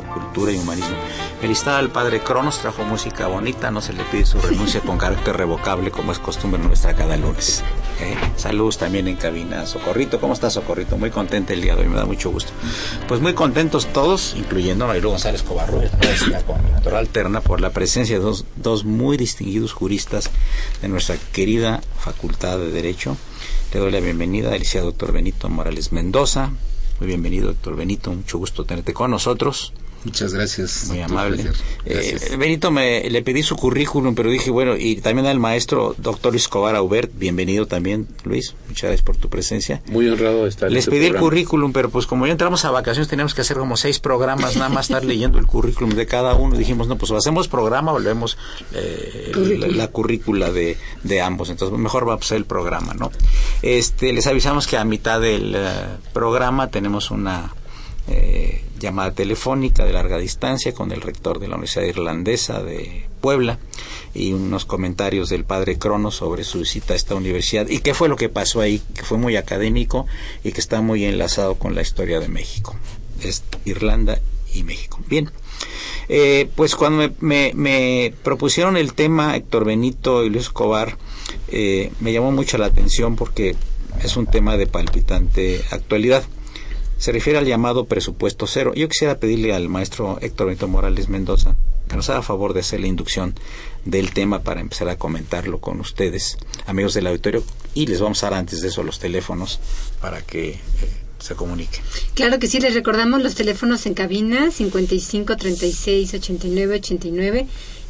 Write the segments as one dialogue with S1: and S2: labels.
S1: Cultura y Humanismo. Felicidad al padre Cronos, trajo música bonita, no se le pide su renuncia con carácter revocable como es costumbre nuestra cada lunes. ¿Eh? Saludos también en cabina. Socorrito, ¿cómo estás Socorrito? Muy contento el día de hoy, me da mucho gusto. Pues muy contentos todos, incluyendo a Marilu González Covarrubias, con doctora alterna, por la presencia de dos, dos muy distinguidos juristas de nuestra querida Facultad de Derecho. Le doy la bienvenida al doctor Benito Morales Mendoza, muy bienvenido, doctor Benito. Mucho gusto tenerte con nosotros.
S2: Muchas gracias.
S1: Muy amable. Eh, Benito, me, le pedí su currículum, pero dije, bueno, y también al maestro doctor Escobar Aubert, bienvenido también, Luis. Muchas gracias por tu presencia.
S2: Muy honrado estar
S1: Les este pedí el currículum, pero pues como ya entramos a vacaciones, teníamos que hacer como seis programas, nada más estar leyendo el currículum de cada uno. Dijimos, no, pues hacemos programa o leemos eh, la, currícula de, de, ambos. Entonces, mejor va a ser el programa, ¿no? Este, les avisamos que a mitad del eh, programa tenemos una eh, llamada telefónica de larga distancia con el rector de la Universidad Irlandesa de Puebla y unos comentarios del padre Crono sobre su visita a esta universidad y qué fue lo que pasó ahí, que fue muy académico y que está muy enlazado con la historia de México. Es Irlanda y México. Bien. Eh, pues cuando me, propusieron el tema Héctor Benito y Luis Escobar, eh, me llamó mucho la atención porque es un tema de palpitante actualidad se refiere al llamado presupuesto cero. Yo quisiera pedirle al maestro Héctor Benito Morales Mendoza que nos haga favor de hacer la inducción del tema para empezar a comentarlo con ustedes, amigos del auditorio, y les vamos a dar antes de eso los teléfonos para que eh, se comunique.
S3: Claro que sí, les recordamos los teléfonos en cabina 55 36 89 89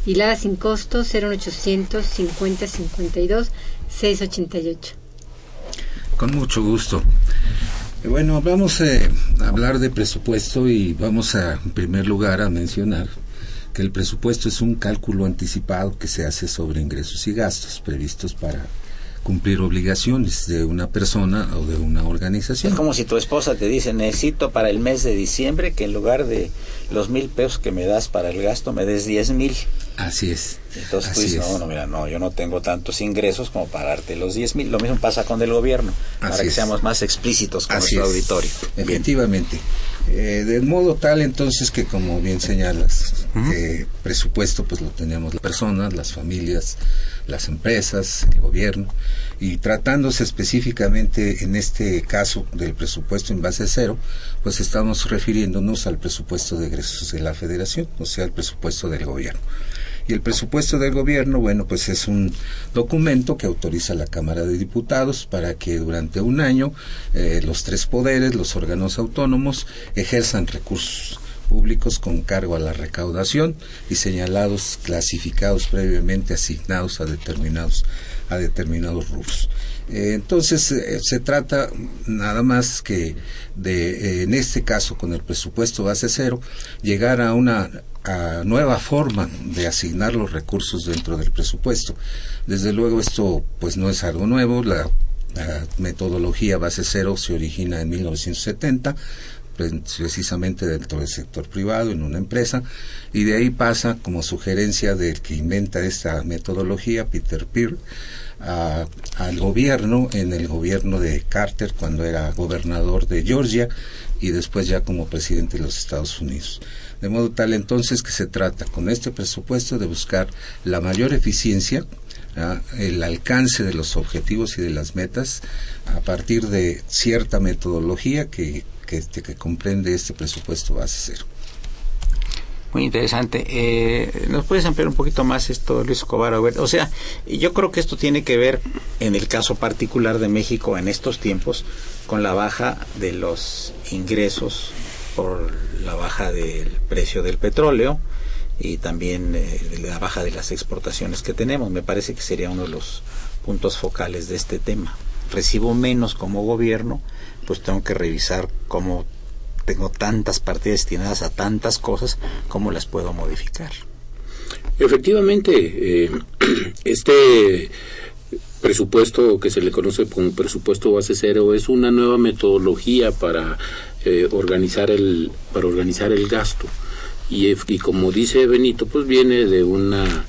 S3: y la sin costo 0800 50 52 688.
S2: Con mucho gusto. Bueno, vamos a hablar de presupuesto y vamos a, en primer lugar, a mencionar que el presupuesto es un cálculo anticipado que se hace sobre ingresos y gastos previstos para cumplir obligaciones de una persona o de una organización.
S1: Es como si tu esposa te dice, necesito para el mes de diciembre que en lugar de los mil pesos que me das para el gasto, me des diez mil.
S2: Así es.
S1: Entonces tú dices, no, no, mira, no, yo no tengo tantos ingresos como para darte los diez mil. Lo mismo pasa con el gobierno, para que seamos más explícitos con nuestro auditorio.
S2: Efectivamente. Eh, de modo tal entonces que como bien señalas, eh, presupuesto pues lo tenemos las personas, las familias, las empresas, el gobierno, y tratándose específicamente en este caso del presupuesto en base cero, pues estamos refiriéndonos al presupuesto de egresos de la federación, o sea, al presupuesto del gobierno. Y el presupuesto del gobierno, bueno, pues es un documento que autoriza la Cámara de Diputados para que durante un año eh, los tres poderes, los órganos autónomos, ejerzan recursos públicos con cargo a la recaudación y señalados, clasificados previamente, asignados a determinados, a determinados rubros. Eh, entonces, eh, se trata nada más que de, en este caso, con el presupuesto base cero, llegar a una a nueva forma de asignar los recursos dentro del presupuesto. Desde luego esto pues no es algo nuevo, la, metodología base cero se origina en 1970 precisamente dentro del sector privado en una empresa y de ahí pasa como sugerencia del que inventa esta metodología Peter Peer al gobierno en el gobierno de Carter cuando era gobernador de Georgia y después ya como presidente de los Estados Unidos. De modo tal entonces que se trata con este presupuesto de buscar la mayor eficiencia, el alcance de los objetivos y de las metas a partir de cierta metodología que, que, este, que comprende este presupuesto base cero.
S1: Muy interesante. Eh, ¿Nos puedes ampliar un poquito más esto, Luis Escobar? O sea, yo creo que esto tiene que ver, en el caso particular de México en estos tiempos, con la baja de los ingresos por la baja del precio del petróleo y también eh, la baja de las exportaciones que tenemos. Me parece que sería uno de los puntos focales de este tema. Recibo menos como gobierno, pues tengo que revisar cómo tengo tantas partidas destinadas a tantas cosas, ¿cómo las puedo modificar?
S4: Efectivamente, eh, este presupuesto que se le conoce como presupuesto base cero es una nueva metodología para eh, organizar el para organizar el gasto. Y, y como dice Benito pues viene de una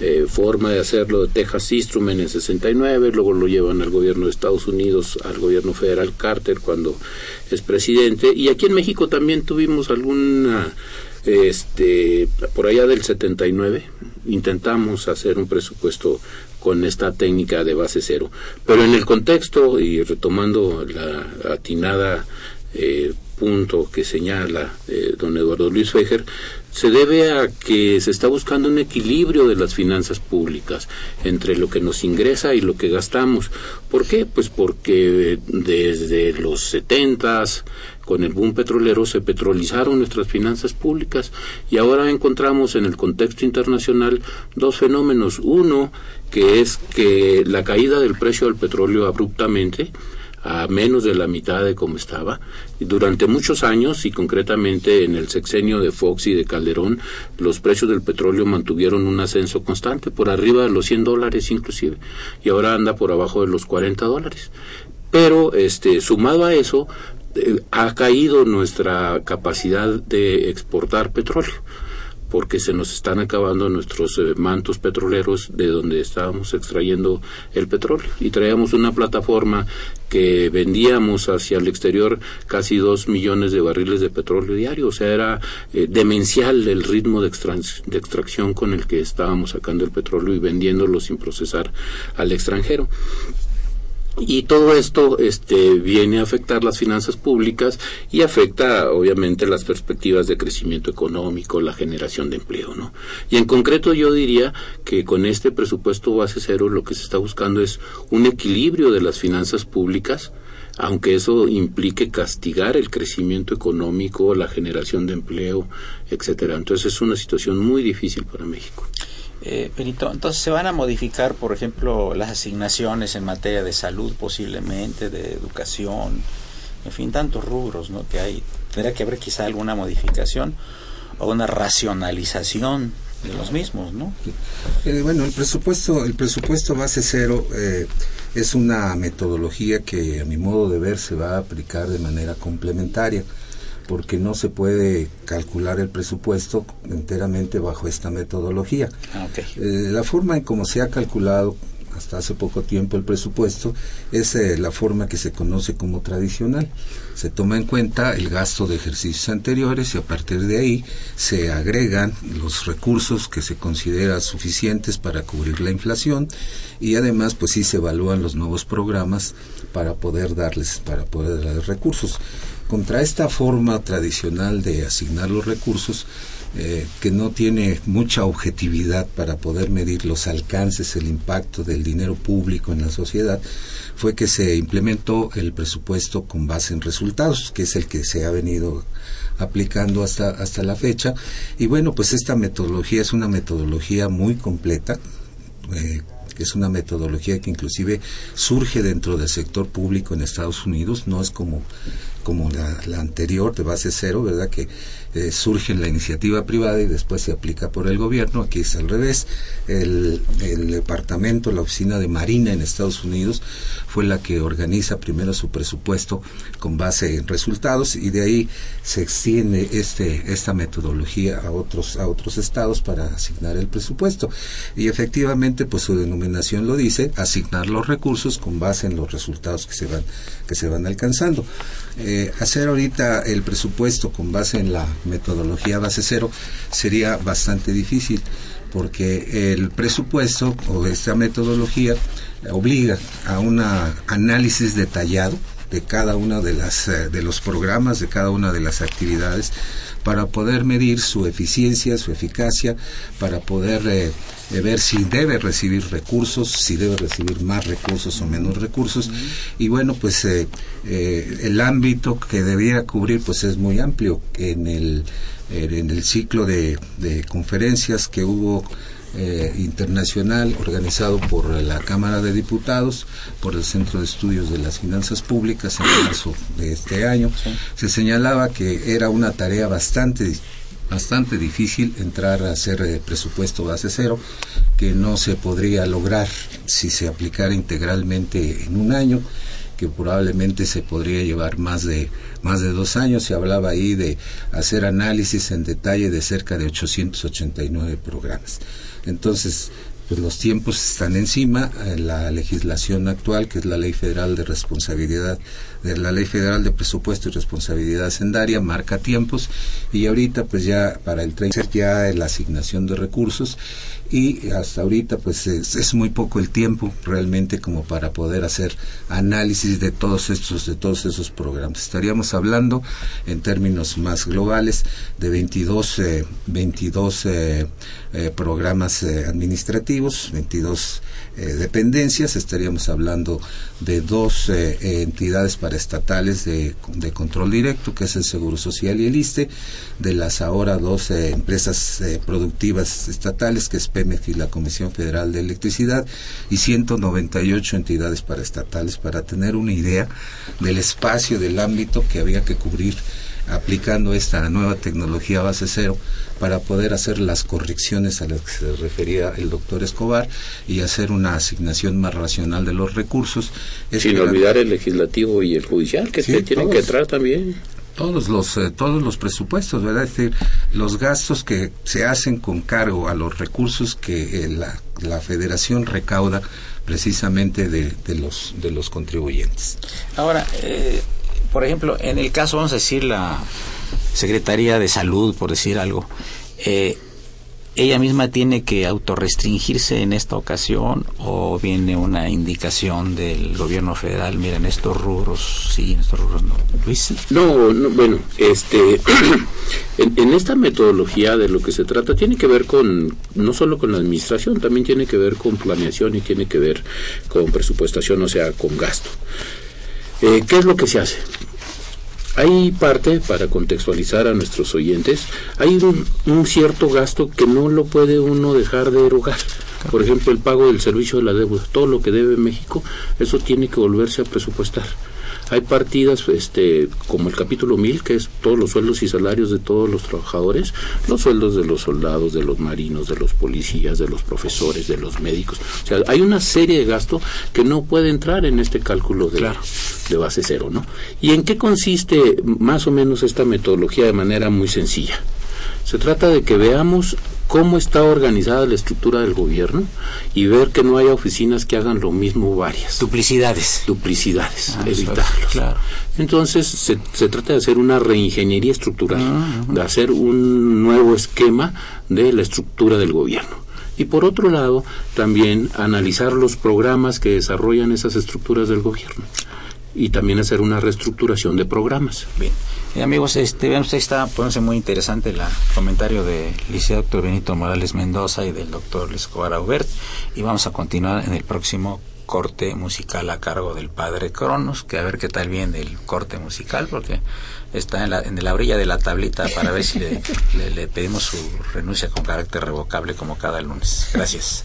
S4: eh, forma de hacerlo de Texas Instrument en 69, luego lo llevan al gobierno de Estados Unidos, al gobierno federal Carter cuando es presidente, y aquí en México también tuvimos alguna, este, por allá del 79, intentamos hacer un presupuesto con esta técnica de base cero, pero en el contexto y retomando la atinada eh, punto que señala eh, don Eduardo Luis Fejer se debe a que se está buscando un equilibrio de las finanzas públicas entre lo que nos ingresa y lo que gastamos. ¿Por qué? Pues porque desde los setentas, con el boom petrolero, se petrolizaron nuestras finanzas públicas y ahora encontramos en el contexto internacional dos fenómenos. Uno, que es que la caída del precio del petróleo abruptamente, a menos de la mitad de como estaba. Durante muchos años, y concretamente en el sexenio de Fox y de Calderón, los precios del petróleo mantuvieron un ascenso constante, por arriba de los 100 dólares inclusive, y ahora anda por abajo de los 40 dólares. Pero este, sumado a eso, eh, ha caído nuestra capacidad de exportar petróleo porque se nos están acabando nuestros eh, mantos petroleros de donde estábamos extrayendo el petróleo. Y traíamos una plataforma que vendíamos hacia el exterior casi dos millones de barriles de petróleo diario, o sea, era eh, demencial el ritmo de, de extracción con el que estábamos sacando el petróleo y vendiéndolo sin procesar al extranjero y todo esto este, viene a afectar las finanzas públicas y afecta obviamente las perspectivas de crecimiento económico, la generación de empleo, ¿no? Y en concreto yo diría que con este presupuesto base cero lo que se está buscando es un equilibrio de las finanzas públicas, aunque eso implique castigar el crecimiento económico, la generación de empleo, etcétera. Entonces es una situación muy difícil para México.
S1: Eh, entonces se van a modificar, por ejemplo, las asignaciones en materia de salud posiblemente, de educación, en fin, tantos rubros ¿no? que hay. Tendrá que haber quizá alguna modificación o una racionalización de los mismos, ¿no?
S2: Eh, bueno, el presupuesto, el presupuesto base cero eh, es una metodología que a mi modo de ver se va a aplicar de manera complementaria porque no se puede calcular el presupuesto enteramente bajo esta metodología. Ah, eh, la forma en cómo se ha calculado hasta hace poco tiempo el presupuesto es eh, la forma que se conoce como tradicional. Se toma en cuenta el gasto de ejercicios anteriores y a partir de ahí se agregan los recursos que se consideran suficientes para cubrir la inflación y además pues sí se evalúan los nuevos programas para poder darles para poder darles recursos contra esta forma tradicional de asignar los recursos, eh, que no tiene mucha objetividad para poder medir los alcances, el impacto del dinero público en la sociedad, fue que se implementó el presupuesto con base en resultados, que es el que se ha venido aplicando hasta, hasta la fecha. Y bueno, pues esta metodología es una metodología muy completa. Eh, es una metodología que inclusive surge dentro del sector público en Estados Unidos, no es como como la, anterior de base cero, ¿verdad? Que eh, surge en la iniciativa privada y después se aplica por el gobierno. Aquí es al revés. El, el, departamento, la oficina de Marina en Estados Unidos fue la que organiza primero su presupuesto con base en resultados y de ahí se extiende este, esta metodología a otros, a otros estados para asignar el presupuesto. Y efectivamente, pues su denominación lo dice, asignar los recursos con base en los resultados que se van, que se van alcanzando. Eh, hacer ahorita el presupuesto con base en la metodología base cero sería bastante difícil porque el presupuesto o esta metodología obliga a un análisis detallado de cada una de las eh, de los programas de cada una de las actividades para poder medir su eficiencia su eficacia para poder eh, eh, ver si debe recibir recursos si debe recibir más recursos o menos recursos. Y bueno pues el ámbito que debiera cubrir pues es muy amplio. En el en el ciclo de, de conferencias que hubo eh, internacional organizado por la Cámara de Diputados, por el Centro de Estudios de las Finanzas Públicas en marzo de este año, se señalaba que era una tarea bastante bastante difícil entrar a hacer eh, presupuesto base cero, que no se podría lograr si se aplicara integralmente en un año que probablemente se podría llevar más de más de dos años. Se hablaba ahí de hacer análisis en detalle de cerca de 889 programas. Entonces, pues los tiempos están encima, eh, la legislación actual, que es la Ley Federal de Responsabilidad, de la Ley Federal de Presupuesto y Responsabilidad Hacendaria, marca tiempos y ahorita pues ya para el 30 ya la asignación de recursos y hasta ahorita pues es, muy poco el tiempo realmente como para poder hacer análisis de todos estos de todos esos programas. Estaríamos hablando en términos más globales de 22 22 eh, eh, programas eh, administrativos 22 dependencias estaríamos hablando de dos entidades paraestatales de, de control directo que es el Seguro Social y el ISTE de las ahora dos empresas productivas estatales que es y la Comisión Federal de Electricidad y 198 entidades paraestatales para tener una idea del espacio, del ámbito que había que cubrir aplicando esta nueva tecnología base cero para poder hacer las correcciones a las que se refería el doctor Escobar y hacer una asignación más racional de los recursos.
S4: Sin olvidar el legislativo y el judicial, que se tienen que entrar también
S2: todos los eh, todos los presupuestos, ¿verdad? Es decir, los gastos que se hacen con cargo a los recursos que eh, la, la, Federación recauda precisamente de, de, los de los contribuyentes.
S1: Ahora, eh, por ejemplo, en el caso vamos a decir la Secretaría de Salud, por decir algo, eh, ella misma tiene que autorrestringirse en esta ocasión o viene una indicación del gobierno federal, miren estos rubros, sí, en estos rubros no. Luis.
S4: No, no bueno, este, en, esta metodología de lo que se trata tiene que ver con, no solo con la administración, también tiene que ver con planeación y tiene que ver con presupuestación, o sea, con gasto. Eh, ¿Qué es lo que se hace? Hay parte, para contextualizar a nuestros oyentes, hay un, cierto gasto que no lo puede uno dejar de erogar. Por ejemplo, el pago del servicio de la deuda, todo lo que debe México, eso tiene que volverse a presupuestar. Hay partidas este, como el capítulo 1000, que es todos los sueldos y salarios de todos los trabajadores, los sueldos de los soldados, de los marinos, de los policías, de los profesores, de los médicos. O sea, hay una serie de gastos que no puede entrar en este cálculo de, de base cero. ¿no? ¿Y en qué consiste más o menos esta metodología de manera muy sencilla? Se trata de que veamos cómo está organizada la estructura del gobierno y ver que no haya oficinas que hagan lo mismo varias.
S1: Duplicidades.
S4: Duplicidades, ah, evitarlos. Entonces se, se, trata de hacer una reingeniería estructural, ah, de hacer un nuevo esquema de la estructura del gobierno. Y por otro lado, también analizar los programas que desarrollan esas estructuras del gobierno y también hacer una reestructuración de programas.
S1: Bien. Eh, amigos, este, vean, usted está poniéndose muy interesante el comentario del liceo doctor Benito Morales Mendoza y del doctor Escobar Aubert y vamos a continuar en el próximo corte musical a cargo del padre Cronos, que a ver qué tal viene el corte musical, porque está en la, en la orilla de la tablita para ver si le, le pedimos su renuncia con carácter revocable como cada lunes. Gracias.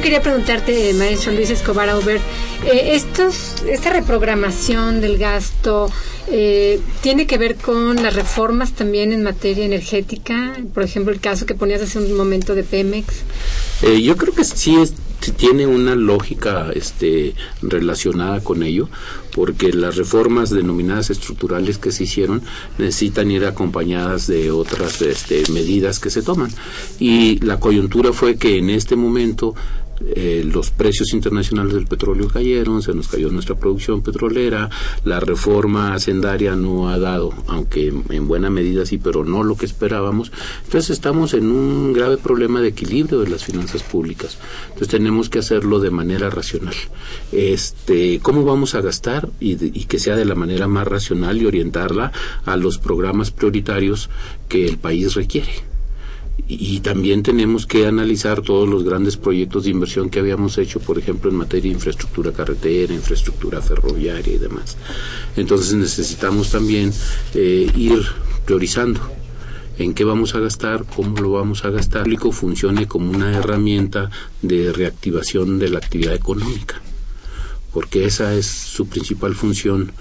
S3: Quería preguntarte, maestro Luis Escobar Aubert, eh, estos, esta reprogramación del gasto eh, tiene que ver con las reformas también en materia energética, por ejemplo, el caso que ponías hace un momento de Pemex.
S4: Eh, yo creo que sí es, tiene una lógica este, relacionada con ello, porque las reformas denominadas estructurales que se hicieron necesitan ir acompañadas de otras este, medidas que se toman. Y la coyuntura fue que en este momento eh, los precios internacionales del petróleo cayeron, se nos cayó nuestra producción petrolera, la reforma hacendaria no ha dado, aunque en buena medida sí, pero no lo que esperábamos. Entonces estamos en un grave problema de equilibrio de las finanzas públicas. Entonces tenemos que hacerlo de manera racional. Este, ¿Cómo vamos a gastar? Y, y que sea de la manera más racional y orientarla a los programas prioritarios que el país requiere y también tenemos que analizar todos los grandes proyectos de inversión que habíamos hecho, por ejemplo, en materia de infraestructura carretera, infraestructura ferroviaria y demás. Entonces necesitamos también eh, ir priorizando en qué vamos a gastar, cómo lo vamos a gastar, que funcione como una herramienta de reactivación de la actividad económica, porque esa es su principal función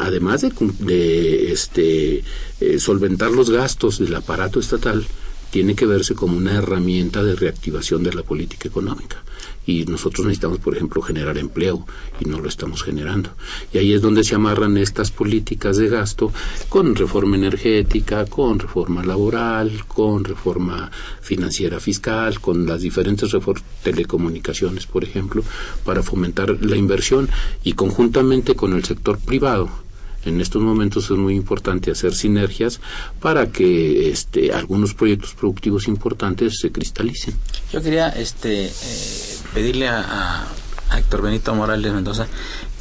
S4: además de, de este, eh, solventar los gastos del aparato estatal, tiene que verse como una herramienta de reactivación de la política económica. Y nosotros necesitamos, por ejemplo, generar empleo y no lo estamos generando. Y ahí es donde se amarran estas políticas de gasto con reforma energética, con reforma laboral, con reforma financiera fiscal, con las diferentes reformas telecomunicaciones, por ejemplo, para fomentar la inversión y conjuntamente con el sector privado en estos momentos es muy importante hacer sinergias para que este, algunos proyectos productivos importantes se cristalicen.
S1: Yo quería este, eh, pedirle a, Héctor Benito Morales Mendoza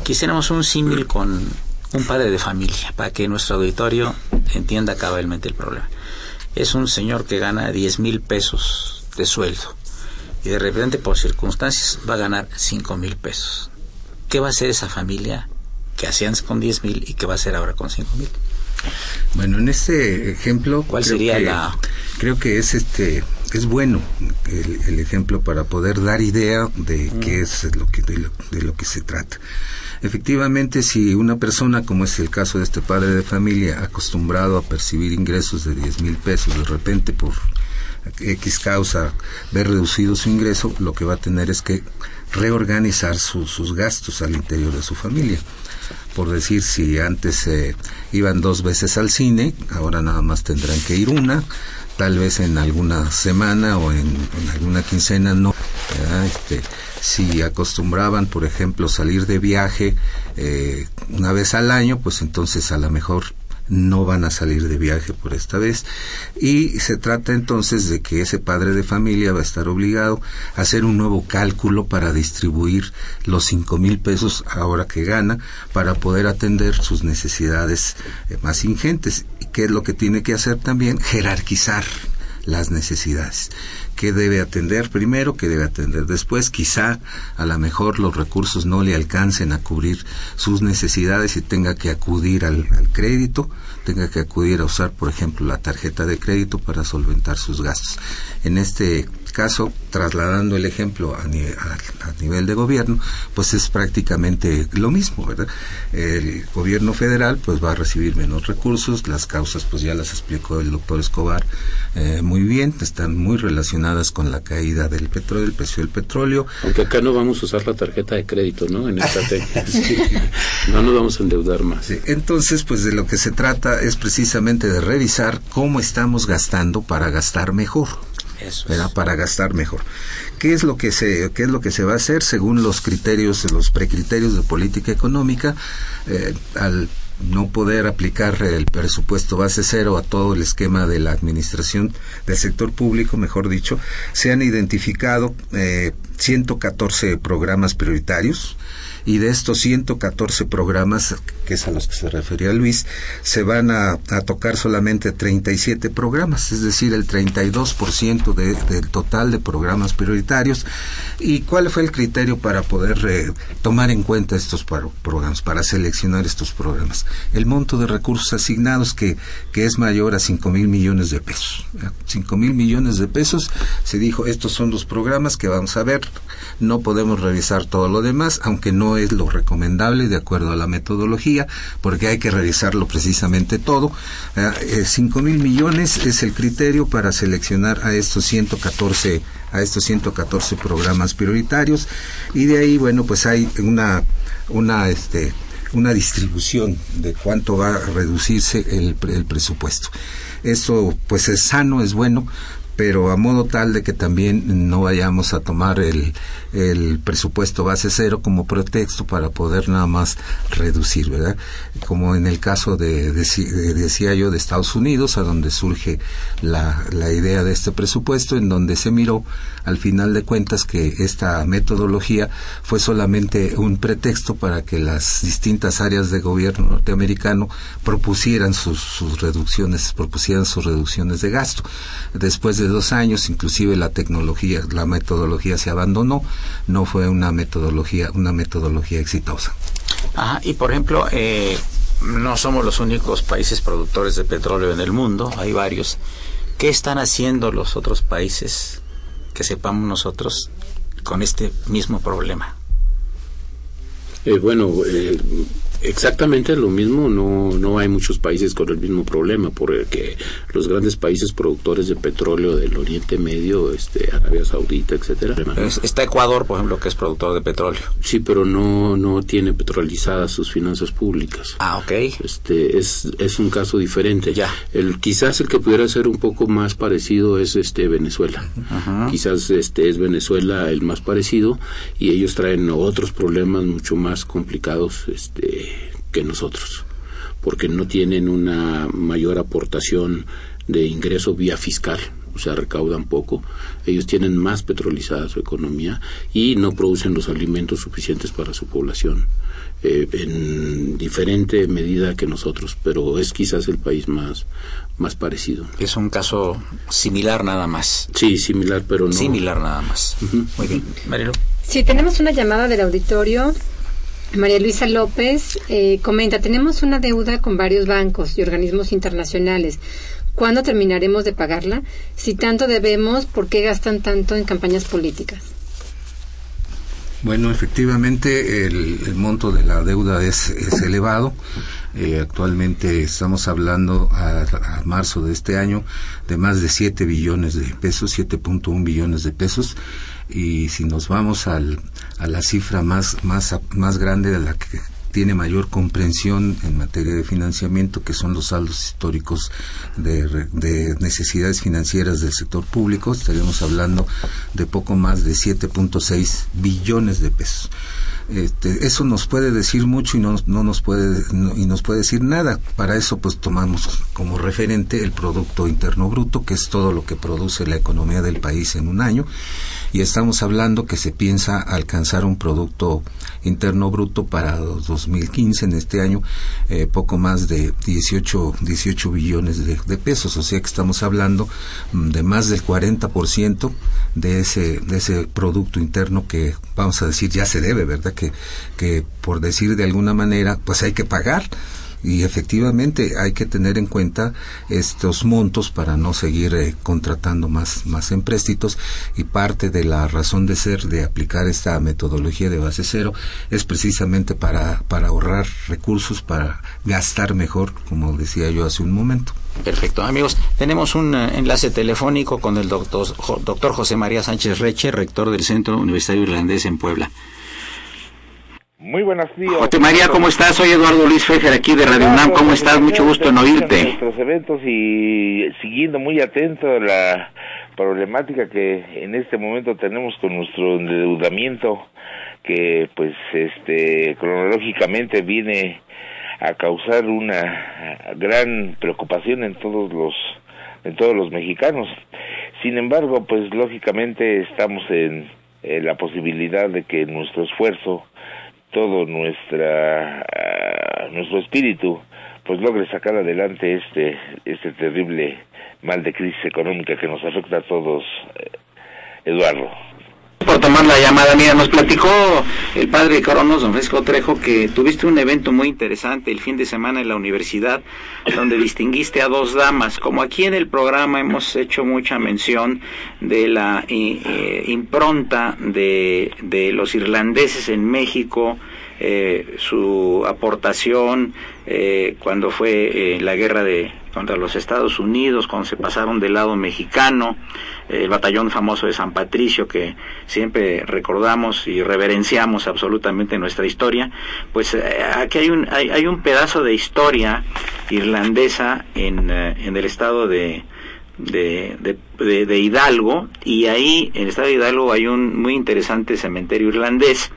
S1: que hiciéramos un símil con un padre de familia para que nuestro auditorio entienda cabalmente el problema. Es un señor que gana 10 mil pesos de sueldo y de repente por circunstancias va a ganar 5 mil pesos. ¿Qué va a hacer esa familia que hacían con 10 mil y que va a ser ahora con 5 mil.
S2: Bueno, en este ejemplo,
S1: ¿cuál sería la?
S2: Creo que es este es bueno el, ejemplo para poder dar idea de qué es lo que de lo, que se trata. Efectivamente, si una persona, como es el caso de este padre de familia, acostumbrado a percibir ingresos de 10 mil pesos, de repente por X causa ver reducido su ingreso, lo que va a tener es que reorganizar sus gastos al interior de su familia por decir si antes eh, iban dos veces al cine, ahora nada más tendrán que ir una, tal vez en alguna semana o en, alguna quincena no. Este, si acostumbraban, por ejemplo, salir de viaje eh, una vez al año, pues entonces a lo mejor no van a salir de viaje por esta vez. Y se trata entonces de que ese padre de familia va a estar obligado a hacer un nuevo cálculo para distribuir los cinco mil pesos ahora que gana para poder atender sus necesidades eh, más ingentes. Y qué es lo que tiene que hacer también jerarquizar las necesidades qué debe atender primero, qué debe atender después. Quizá a lo mejor los recursos no le alcancen a cubrir sus necesidades y tenga que acudir al, crédito, tenga que acudir a usar, por ejemplo, la tarjeta de crédito para solventar sus gastos. En este caso, trasladando el ejemplo a, nivel de gobierno, pues es prácticamente lo mismo, ¿verdad? El gobierno federal pues va a recibir menos recursos, las causas pues ya las explicó el doctor Escobar eh, muy bien, están muy relacionadas con la caída del petróleo, el precio del petróleo.
S4: Aunque acá no vamos a usar la tarjeta de crédito, ¿no? En esta no nos vamos a endeudar más.
S2: Entonces, pues de lo que se trata es precisamente de revisar cómo estamos gastando para gastar mejor. Eso para gastar mejor. ¿Qué es lo que se qué es lo que se va a hacer según los criterios, los precriterios de política económica eh, al no poder aplicar el presupuesto base cero a todo el esquema de la administración del sector público, mejor dicho, se han identificado eh, 114 programas prioritarios y de estos 114 programas, que es a los que se refería Luis, se van a, tocar solamente 37 programas, es decir, el 32% de, del total de programas prioritarios. ¿Y cuál fue el criterio para poder eh, tomar en cuenta estos programas, para seleccionar estos programas? El monto de recursos asignados que, que es mayor a 5 mil millones de pesos. 5 mil millones de pesos, se dijo, estos son los programas que vamos a ver, no podemos revisar todo lo demás, aunque no es lo recomendable de acuerdo a la metodología, porque hay que revisarlo precisamente todo. Eh, 5 mil millones es el criterio para seleccionar a estos 114 a estos 114 programas prioritarios y de ahí bueno pues hay una una este una distribución de cuánto va a reducirse el, el presupuesto. Eso pues es sano, es bueno, pero a modo tal de que también no vayamos a tomar el, el presupuesto base cero como pretexto para poder nada más reducir, ¿verdad? Como en el caso de, decía yo, de Estados Unidos, a donde surge la, la idea de este presupuesto, en donde se miró al final de cuentas que esta metodología fue solamente un pretexto para que las distintas áreas de gobierno norteamericano propusieran sus, sus reducciones, propusieran sus reducciones de gasto. Después de dos años, inclusive la tecnología, la metodología se abandonó, no fue una metodología, una metodología exitosa.
S1: Ajá, y por ejemplo, eh, no somos los únicos países productores de petróleo en el mundo, hay varios. ¿Qué están haciendo los otros países que sepamos nosotros con este mismo problema?
S4: Eh, bueno, eh, Exactamente lo mismo, no, no hay muchos países con el mismo problema, porque los grandes países productores de petróleo del Oriente Medio, este, Arabia Saudita, etcétera.
S1: Está Ecuador, por ejemplo, que es productor de petróleo.
S4: Sí, pero no, no tiene petrolizadas sus finanzas públicas.
S1: Ah, ok.
S4: Este, es, es un caso diferente.
S1: Ya.
S4: El, quizás el que pudiera ser un poco más parecido es este Venezuela. Quizás este es Venezuela el más parecido y ellos traen otros problemas mucho más complicados, este que nosotros, porque no tienen una mayor aportación de ingreso vía fiscal, o sea, recaudan poco. Ellos tienen más petrolizada su economía y no producen los alimentos suficientes para su población. Eh, en diferente medida que nosotros, pero es quizás el país más, más parecido.
S1: Es un caso similar nada más.
S4: Sí, similar, pero no.
S1: Similar nada más. Muy bien. Marilu.
S3: Sí, tenemos una llamada del auditorio. María Luisa López eh, comenta, tenemos una deuda con varios bancos y organismos internacionales. ¿Cuándo terminaremos de pagarla? Si tanto debemos, ¿por qué gastan tanto en campañas políticas?
S2: Bueno, efectivamente el, monto de la deuda es, elevado. Eh, actualmente estamos hablando a, a, marzo de este año de más de 7 billones de pesos, 7.1 billones de pesos y si nos vamos al, a la cifra más, más, más grande de la que tiene mayor comprensión en materia de financiamiento, que son los saldos históricos de, de necesidades financieras del sector público, estaríamos hablando de poco más de 7.6 billones de pesos. Este, eso nos puede decir mucho y no, no nos puede y nos puede decir nada. Para eso pues tomamos como referente el producto interno bruto, que es todo lo que produce la economía del país en un año y estamos hablando que se piensa alcanzar un producto interno bruto para 2015 en este año eh, poco más de 18 18 billones de, de, pesos, o sea que estamos hablando mm, de más del 40% de ese de ese producto interno que vamos a decir ya se debe, ¿verdad? Que que por decir de alguna manera pues hay que pagar y efectivamente hay que tener en cuenta estos montos para no seguir eh, contratando más, más empréstitos y parte de la razón de ser de aplicar esta metodología de base cero es precisamente para, para ahorrar recursos, para gastar mejor, como decía yo hace un momento.
S1: Perfecto, amigos. Tenemos un uh, enlace telefónico con el doctor, doctor José María Sánchez Reche, rector del Centro Universitario Irlandés en Puebla.
S5: Muy buenos días.
S1: José María, ¿cómo estás? Soy Eduardo Luis Fejer aquí de Radio UNAM. ¿Cómo estás? Mucho gusto en oírte.
S5: Nuestros eventos y siguiendo muy atento la problemática que en este momento tenemos con nuestro endeudamiento que pues este cronológicamente viene a causar una gran preocupación en todos los en todos los mexicanos. Sin embargo, pues lógicamente estamos en la posibilidad de que nuestro esfuerzo todo nuestra ah, nuestro espíritu pues logre sacar adelante este este terrible mal de crisis económica que nos afecta a todos eh, Eduardo
S1: por tomar la llamada. Mira, nos platicó el padre Coronos, don Francisco Trejo, que tuviste un evento muy interesante el fin de semana en la universidad, donde distinguiste a dos damas. Como aquí en el programa hemos hecho mucha mención de la eh, eh, impronta de, de los irlandeses en México, eh, su aportación eh, cuando fue la guerra de contra los Estados Unidos, cuando se pasaron del lado mexicano, el batallón famoso de San Patricio que siempre recordamos y reverenciamos absolutamente en nuestra historia, pues eh, aquí hay un, hay, hay, un pedazo de historia irlandesa en, eh, en el estado de, de, de, de, Hidalgo y ahí en el estado de Hidalgo hay un muy interesante cementerio irlandés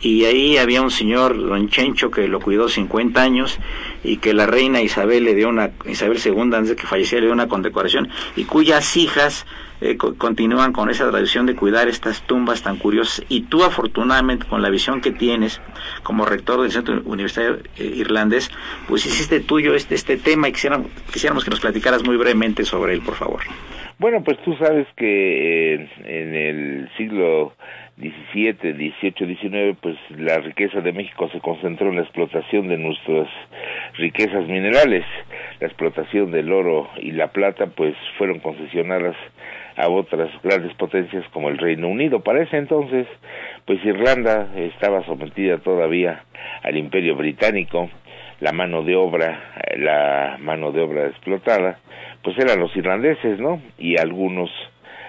S1: y ahí había un señor, don Chencho, que lo cuidó 50 años y que la reina Isabel le dio una, Isabel II antes de que falleciera le dio una condecoración y cuyas hijas eh, continúan con esa tradición de cuidar estas tumbas tan curiosas y tú afortunadamente con la visión que tienes como rector del Centro Universitario eh, Irlandés, pues hiciste tuyo este, este tema y quisiéramos, quisiéramos que nos platicaras muy brevemente sobre él, por favor.
S5: Bueno, pues tú sabes que en el siglo 17, 18, 19, pues la riqueza de México se concentró en la explotación de nuestras riquezas minerales. La explotación del oro y la plata, pues fueron concesionadas a otras grandes potencias como el Reino Unido. Para ese entonces, pues Irlanda estaba sometida todavía al Imperio Británico. La mano de obra, la mano de obra explotada, pues eran los irlandeses, ¿no? Y algunos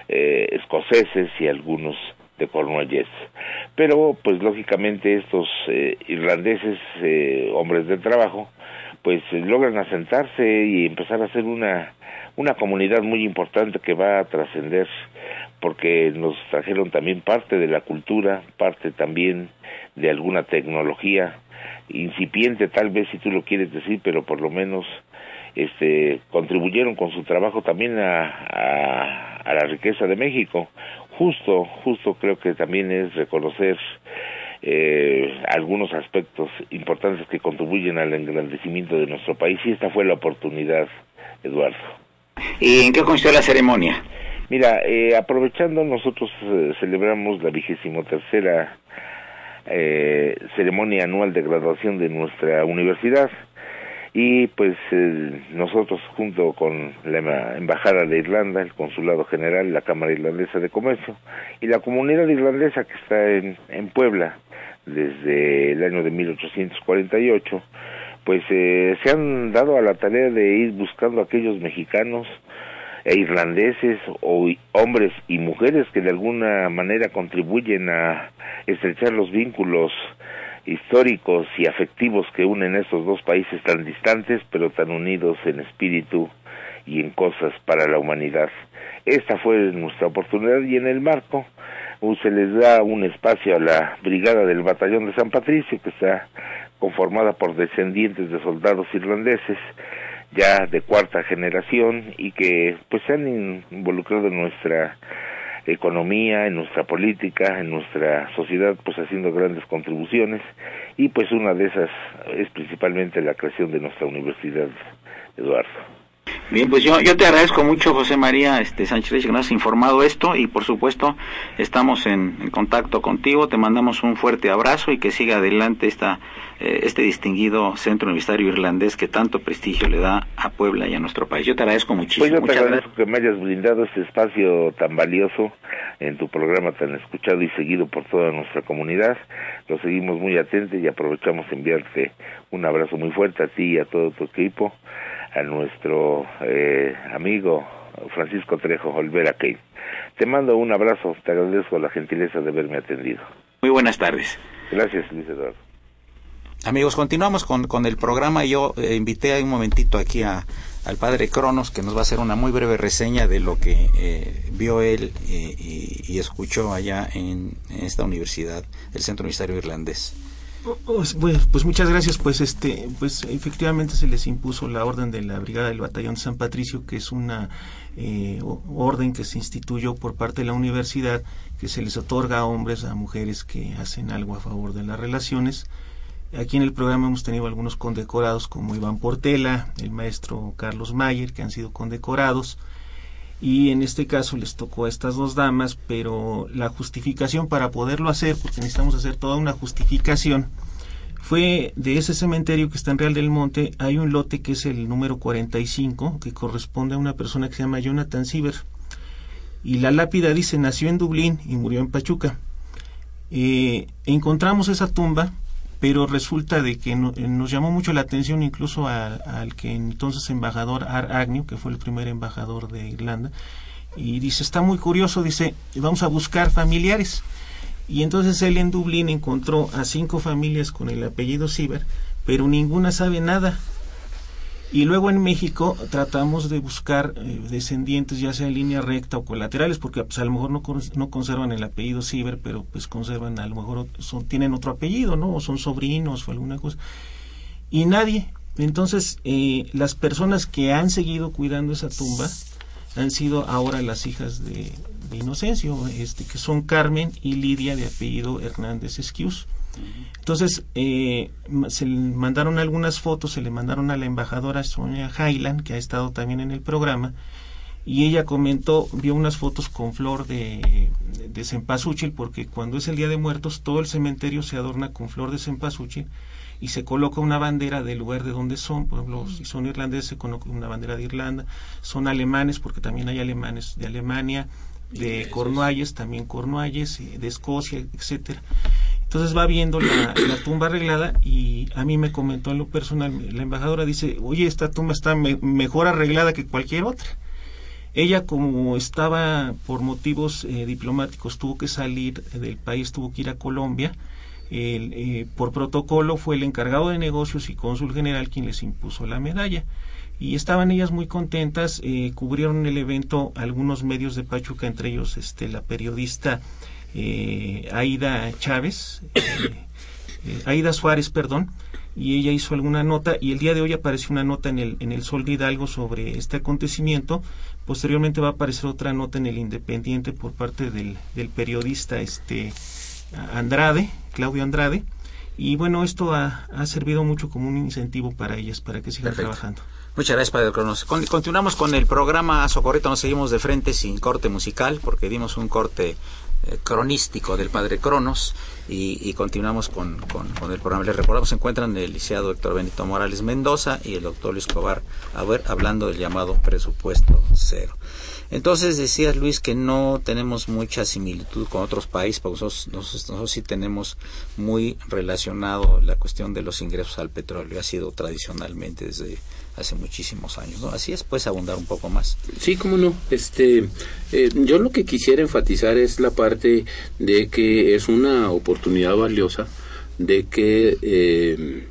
S5: eh, escoceses y algunos de Cornualles. Pero, pues lógicamente estos eh, irlandeses, eh, hombres de trabajo, pues logran asentarse y empezar a ser una, una comunidad muy importante que va a trascender porque nos trajeron también parte de la cultura, parte también de alguna tecnología incipiente tal vez si tú lo quieres decir, pero por lo menos este contribuyeron con su trabajo también a la riqueza de México justo, justo creo que también es reconocer eh, algunos aspectos importantes que contribuyen al engrandecimiento de nuestro país y esta fue la oportunidad, Eduardo.
S1: ¿Y en qué consistió la ceremonia?
S5: Mira, eh, aprovechando nosotros eh, celebramos la vigésimo tercera eh, ceremonia anual de graduación de nuestra universidad y pues eh, nosotros junto con la embajada de Irlanda, el consulado general, la Cámara Irlandesa de Comercio y la comunidad irlandesa que está en, en Puebla desde el año de 1848, pues eh, se han dado a la tarea de ir buscando a aquellos mexicanos e irlandeses o hombres y mujeres que de alguna manera contribuyen a estrechar los vínculos históricos y afectivos que unen estos dos países tan distantes pero tan unidos en espíritu y en cosas para la humanidad. Esta fue nuestra oportunidad y en el marco uh, se les da un espacio a la brigada del batallón de San Patricio que está conformada por descendientes de soldados irlandeses ya de cuarta generación y que pues se han involucrado en nuestra economía, en nuestra política, en nuestra sociedad, pues haciendo grandes contribuciones y pues una de esas es principalmente la creación de nuestra universidad, Eduardo.
S1: Bien, pues yo, yo te agradezco mucho, José María este, Sánchez, que nos has informado esto y por supuesto estamos en, en, contacto contigo. Te mandamos un fuerte abrazo y que siga adelante esta, eh, este distinguido centro universitario irlandés que tanto prestigio le da a Puebla y a nuestro país. Yo te agradezco muchísimo.
S5: Pues yo
S1: te
S5: agradezco gracias. que me hayas brindado este espacio tan valioso en tu programa tan escuchado y seguido por toda nuestra comunidad. Lo seguimos muy atentos y aprovechamos enviarte un abrazo muy fuerte a ti y a todo tu equipo a nuestro eh, amigo Francisco Trejo Olvera Kane. Te mando un abrazo, te agradezco la gentileza de haberme atendido.
S1: Muy buenas tardes.
S5: Gracias, Luis Eduardo.
S1: Amigos, continuamos con, con el programa. Yo eh, invité un momentito aquí a, al padre Cronos, que nos va a hacer una muy breve reseña de lo que eh, vio él eh, y, y, escuchó allá en, en, esta universidad, el Centro Universitario Irlandés.
S6: Pues, muchas gracias. Pues este, pues efectivamente se les impuso la orden de la Brigada del Batallón San Patricio, que es una eh, orden que se instituyó por parte de la universidad, que se les otorga a hombres, a mujeres que hacen algo a favor de las relaciones. Aquí en el programa hemos tenido algunos condecorados como Iván Portela, el maestro Carlos Mayer, que han sido condecorados y en este caso les tocó a estas dos damas, pero la justificación para poderlo hacer, porque necesitamos hacer toda una justificación, fue de ese cementerio que está en Real del Monte, hay un lote que es el número 45, que corresponde a una persona que se llama Jonathan Siever, y la lápida dice nació en Dublín y murió en Pachuca. Eh, encontramos esa tumba pero resulta de que eh, nos llamó mucho la atención incluso al que entonces embajador Ar Agnew, que fue el primer embajador de Irlanda, y dice, está muy curioso, dice, vamos a buscar familiares. Y entonces él en Dublín encontró a cinco familias con el apellido Siever, pero ninguna sabe nada. Y luego en México tratamos de buscar eh, descendientes, ya sea en línea recta o colaterales, porque pues, a lo mejor no, no conservan el apellido Ciber, pero pues conservan, a lo mejor son, tienen otro apellido, ¿no? O son sobrinos o alguna cosa. Y nadie. Entonces, eh, las personas que han seguido cuidando esa tumba han sido ahora las hijas de, de Inocencio, este, que son Carmen y Lidia de apellido Hernández Esquius. Entonces, eh, se le mandaron algunas fotos, se le mandaron a la embajadora Sonia Highland, que ha estado también en el programa, y ella comentó, vio unas fotos con flor de, de, cempasúchil, porque cuando es el Día de Muertos, todo el cementerio se adorna con flor de cempasúchil y se coloca una bandera del lugar de donde son, por ejemplo, si son irlandeses, se coloca una bandera de Irlanda, son alemanes, porque también hay alemanes de Alemania, de Cornualles, también Cornualles, de Escocia, etcétera. Entonces va viendo la, tumba arreglada y a mí me comentó en lo personal, la embajadora dice, oye, esta tumba está mejor arreglada que cualquier otra. Ella, como estaba por motivos eh, diplomáticos, tuvo que salir del país, tuvo que ir a Colombia. Eh, por protocolo fue el encargado de negocios y cónsul general quien les impuso la medalla. Y estaban ellas muy contentas, eh, cubrieron el evento algunos medios de Pachuca, entre ellos este, la periodista eh, Aida Chávez, eh, eh, Aida Suárez, perdón, y ella hizo alguna nota y el día de hoy apareció una nota en el, en el Sol de Hidalgo sobre este acontecimiento. Posteriormente va a aparecer otra nota en el Independiente por parte del, del periodista este Andrade, Claudio Andrade. Y bueno, esto ha, ha, servido mucho como un incentivo para ellas, para que sigan trabajando.
S1: Muchas gracias, Padre Cronos. continuamos con el programa Socorrito, nos seguimos de frente sin corte musical, porque dimos un corte eh, cronístico del padre Cronos y, continuamos con, con, el programa. Les recordamos, se encuentran el licenciado doctor Benito Morales Mendoza y el doctor Luis Cobar ver, hablando del llamado presupuesto cero. Entonces decías Luis que no tenemos mucha similitud con otros países, porque nosotros, nosotros, sí tenemos muy relacionado la cuestión de los ingresos al petróleo, ha sido tradicionalmente desde hace muchísimos años, ¿no? Así es, puedes abundar un poco más.
S4: Sí, cómo no. Este, eh, yo lo que quisiera enfatizar es la parte de que es una oportunidad valiosa de que eh,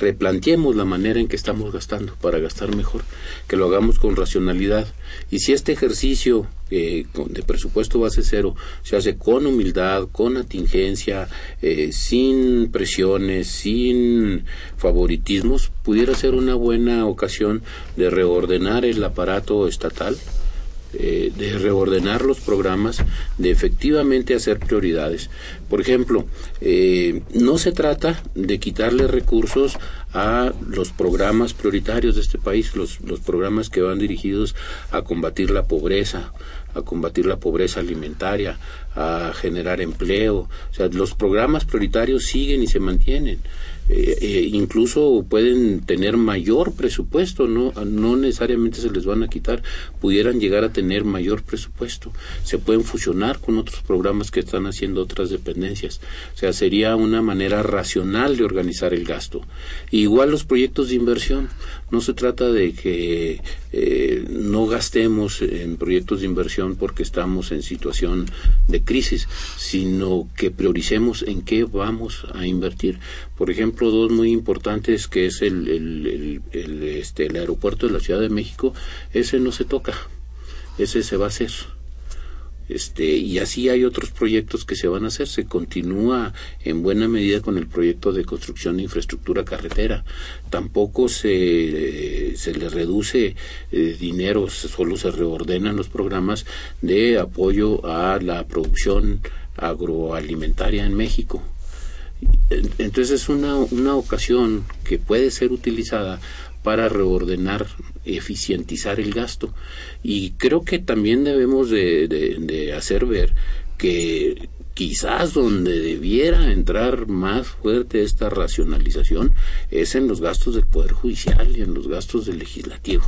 S4: replanteemos la manera en que estamos gastando para gastar mejor, que lo hagamos con racionalidad. Y si este ejercicio eh, de presupuesto base cero se hace con humildad, con atingencia, eh, sin presiones, sin favoritismos, pudiera ser una buena ocasión de reordenar el aparato estatal eh, de reordenar los programas, de efectivamente hacer prioridades. Por ejemplo, eh, no se trata de quitarle recursos a los programas prioritarios de este país, los, los programas que van dirigidos a combatir la pobreza, a combatir la pobreza alimentaria, a generar empleo. O sea, los programas prioritarios siguen y se mantienen. Eh, eh, incluso pueden tener mayor presupuesto, no, no necesariamente se les van a quitar, pudieran llegar a tener mayor presupuesto, se pueden fusionar con otros programas que están haciendo otras dependencias, o sea, sería una manera racional de organizar el gasto. igual los proyectos de inversión, no se trata de que eh, no gastemos en proyectos de inversión porque estamos en situación de crisis, sino que prioricemos en qué vamos a invertir. Por ejemplo, dos muy importantes que es el, el, el, este, el aeropuerto de la Ciudad de México, ese no se toca, ese se va a hacer Este, y así hay otros proyectos que se van a hacer. Se continúa en buena medida con el proyecto de construcción de infraestructura carretera. Tampoco se, se le reduce eh, dinero, solo se reordenan los programas de apoyo a la producción agroalimentaria en México. Entonces es una, una ocasión que puede ser utilizada para reordenar, eficientizar el gasto. Y creo que también debemos de, hacer ver que quizás donde debiera entrar más fuerte esta racionalización es en los gastos del Poder Judicial y en los gastos del Legislativo,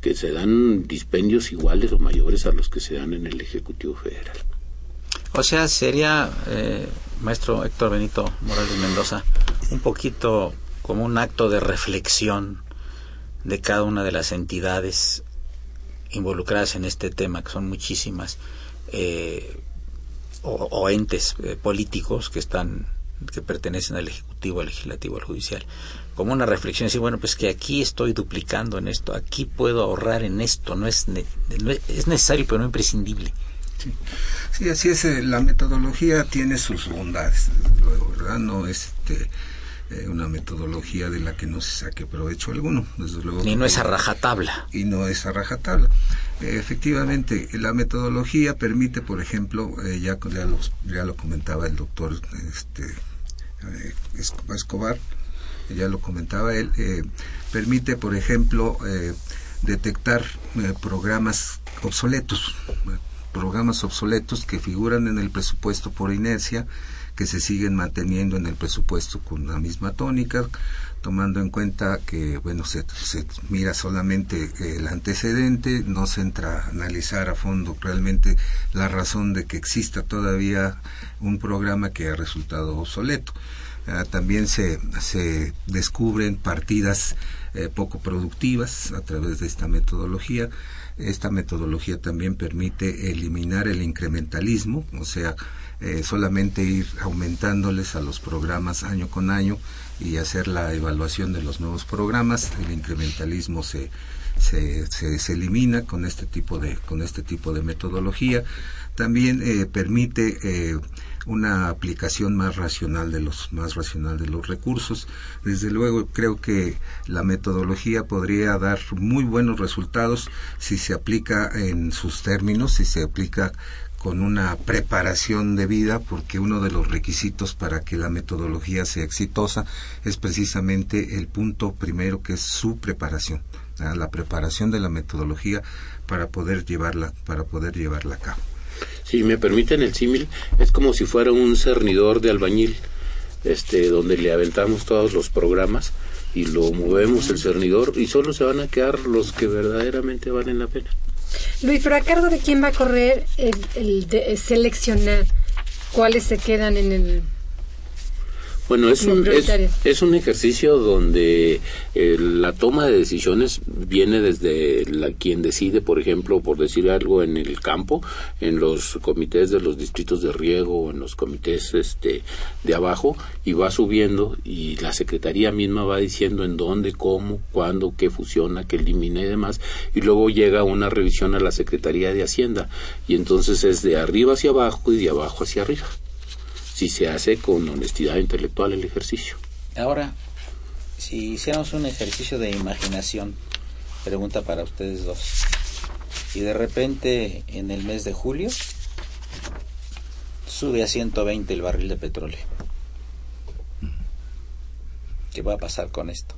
S4: que se dan dispendios iguales o mayores a los que se dan en el Ejecutivo Federal.
S1: O sea, sería, eh, maestro Héctor Benito Morales Mendoza, un poquito como un acto de reflexión de cada una de las entidades involucradas en este tema, que son muchísimas, eh, o, entes eh, políticos que están que pertenecen al ejecutivo, al legislativo, al judicial, como una reflexión, decir, bueno, pues que aquí estoy duplicando en esto, aquí puedo ahorrar en esto, no es, es necesario pero no imprescindible.
S2: Sí, así es. Eh, la metodología tiene sus bondades, luego, ¿verdad? No este, eh, una metodología de la que no se saque provecho alguno, desde luego.
S1: Ni no es a rajatabla.
S2: Y no es a rajatabla. efectivamente, la metodología permite, por ejemplo, eh, ya, ya, ya, lo comentaba el doctor este, Escobar, ya lo comentaba él, permite, por ejemplo, detectar programas obsoletos programas obsoletos que figuran en el presupuesto por inercia, que se siguen manteniendo en el presupuesto con la misma tónica, tomando en cuenta que, bueno, se, se mira solamente el antecedente, no se entra a analizar a fondo realmente la razón de que exista todavía un programa que ha resultado obsoleto. Ah, también se, se descubren partidas eh, poco productivas a través de esta metodología esta metodología también permite eliminar el incrementalismo, o sea, eh, solamente ir aumentándoles a los programas año con año y hacer la evaluación de los nuevos programas. El incrementalismo se, se, se, elimina con este tipo de, con este tipo de metodología. También eh, permite eh, una aplicación más racional de los más racional de los recursos. Desde luego creo que la metodología podría dar muy buenos resultados si se aplica en sus términos, si se aplica con una preparación de vida, porque uno de los requisitos para que la metodología sea exitosa es precisamente el punto primero que es su preparación, la preparación de la metodología para poder llevarla para poder llevarla a cabo.
S4: Si me permiten el símil, es como si fuera un cernidor de albañil, este, donde le aventamos todos los programas y lo movemos el cernidor y solo se van a quedar los que verdaderamente valen la pena.
S3: Luis, pero a cargo de quién va a correr el, el de seleccionar cuáles se quedan en el
S4: bueno, es un, es, un ejercicio donde eh, la toma de decisiones viene desde la, quien decide, por ejemplo, por decir algo en el campo, en los comités de los distritos de riego o en los comités este, de abajo, y va subiendo y la Secretaría misma va diciendo en dónde, cómo, cuándo, qué funciona, qué elimina y demás, y luego llega una revisión a la Secretaría de Hacienda, y entonces es de arriba hacia abajo y de abajo hacia arriba si se hace con honestidad intelectual el ejercicio.
S1: Ahora, si hiciéramos un ejercicio de imaginación, pregunta para ustedes dos, y de repente en el mes de julio sube a 120 el barril de petróleo. ¿Qué va a pasar con esto?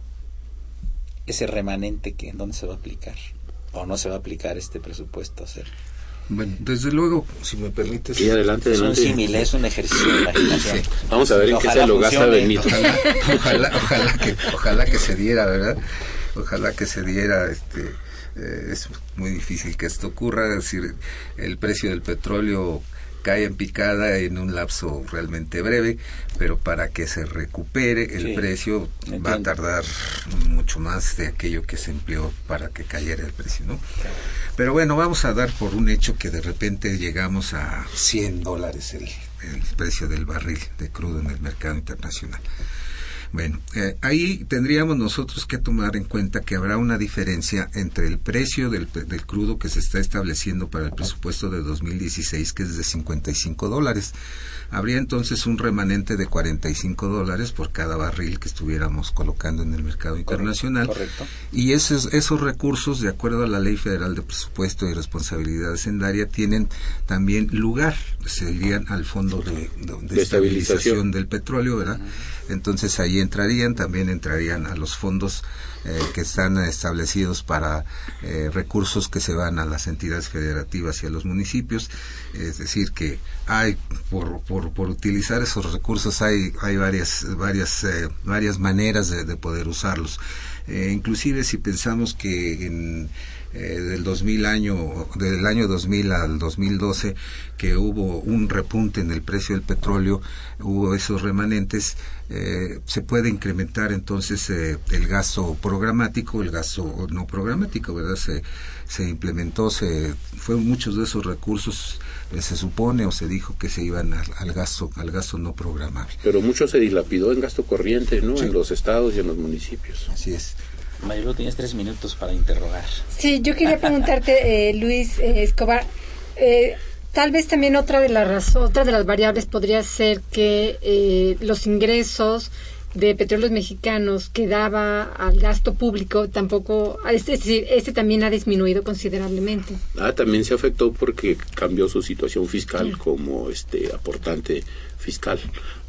S1: Ese remanente que en dónde se va a aplicar o no se va a aplicar este presupuesto. hacer
S2: bueno, desde luego, si me permites.
S4: Sí, adelante, adelante.
S1: Es un es un ejercicio de imaginación.
S4: Vamos a ver en qué se lo gasta Benito.
S2: Ojalá, ojalá, que, ojalá que se diera, ¿verdad? Ojalá que se diera, este, eh, es muy difícil que esto ocurra, es decir, el precio del petróleo cae en picada en un lapso realmente breve, pero para que se recupere el precio va a tardar mucho más de aquello que se empleó para que cayera el precio, ¿no? Pero bueno, vamos a dar por un hecho que de repente llegamos a 100 dólares el, el precio del barril de crudo en el mercado internacional. Bueno, eh, ahí tendríamos nosotros que tomar en cuenta que habrá una diferencia entre el precio del, del, crudo que se está estableciendo para el presupuesto de 2016, que es de 55 dólares. Habría entonces un remanente de 45 dólares por cada barril que estuviéramos colocando en el mercado internacional.
S1: Correcto.
S2: Y esos, esos recursos, de acuerdo a la Ley Federal de Presupuesto y Responsabilidad Hacendaria, tienen también lugar, se irían al Fondo de, de, de estabilización del petróleo, ¿verdad? entonces ahí entrarían, también entrarían a los fondos eh, que están establecidos para eh, recursos que se van a las entidades federativas y a los municipios, es decir, que hay, por, por, por utilizar esos recursos hay, hay varias, varias, eh, varias maneras de, de poder usarlos. inclusive si pensamos que en eh, del 2000 año, del año 2000 al 2012, que hubo un repunte en el precio del petróleo, hubo esos remanentes, eh, se puede incrementar entonces eh, el gasto programático, el gasto no programático, ¿verdad? Se, se implementó, se fue muchos de esos recursos eh, se supone o se dijo que se iban al, al, gasto al gasto no programable.
S4: Pero mucho se dilapidó en gasto corriente, ¿no? Sí. En los estados y en los municipios.
S2: Así es.
S1: Marilu, tienes tres minutos para interrogar.
S3: Sí, yo quería preguntarte, eh, Luis eh, Escobar, eh, tal vez también otra de las razones, otra de las variables podría ser que eh, los ingresos de petróleos mexicanos que daba al gasto público tampoco, es decir, este también ha disminuido considerablemente.
S4: Ah, también se afectó porque cambió su situación fiscal sí. como este aportante fiscal.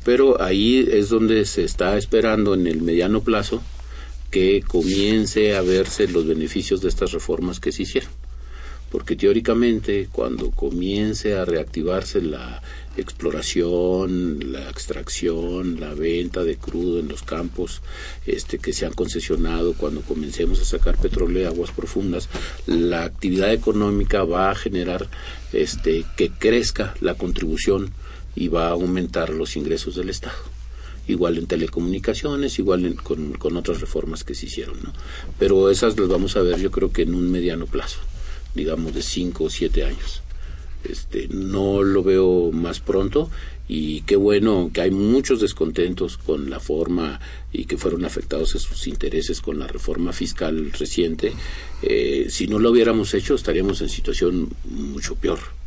S4: Pero ahí es donde se está esperando en el mediano plazo que comience a verse los beneficios de estas reformas que se hicieron. Porque teóricamente cuando comience a reactivarse la exploración, la extracción, la venta de crudo en los campos este, que se han concesionado, cuando comencemos a sacar petróleo de aguas profundas, la actividad económica va a generar este, que crezca la contribución y va a aumentar los ingresos del Estado igual en telecomunicaciones, igual en, con, con, otras reformas que se hicieron, ¿no? Pero esas las vamos a ver yo creo que en un mediano plazo, digamos de cinco o siete años. Este, no lo veo más pronto y qué bueno que hay muchos descontentos con la forma y que fueron afectados sus intereses con la reforma fiscal reciente. Eh, si no lo hubiéramos hecho estaríamos en situación mucho peor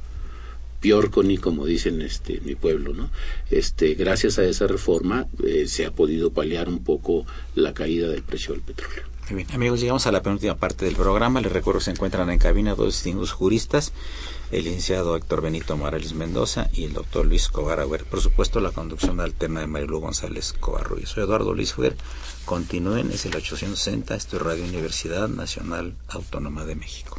S4: Piorconi, como dicen este mi pueblo, ¿no? Este, gracias a esa reforma eh, se ha podido paliar un poco la caída del precio del petróleo.
S1: Muy bien, amigos, llegamos a la penúltima parte del programa. Les recuerdo que se encuentran en cabina dos distinguidos juristas, el licenciado Héctor Benito Morales Mendoza y el doctor Luis Cobaragüer. Por supuesto, la conducción tema de Marilu González Covarruiz. Soy Eduardo Luis Fuer. Continúen, es el 860, esto es Radio Universidad Nacional Autónoma de México.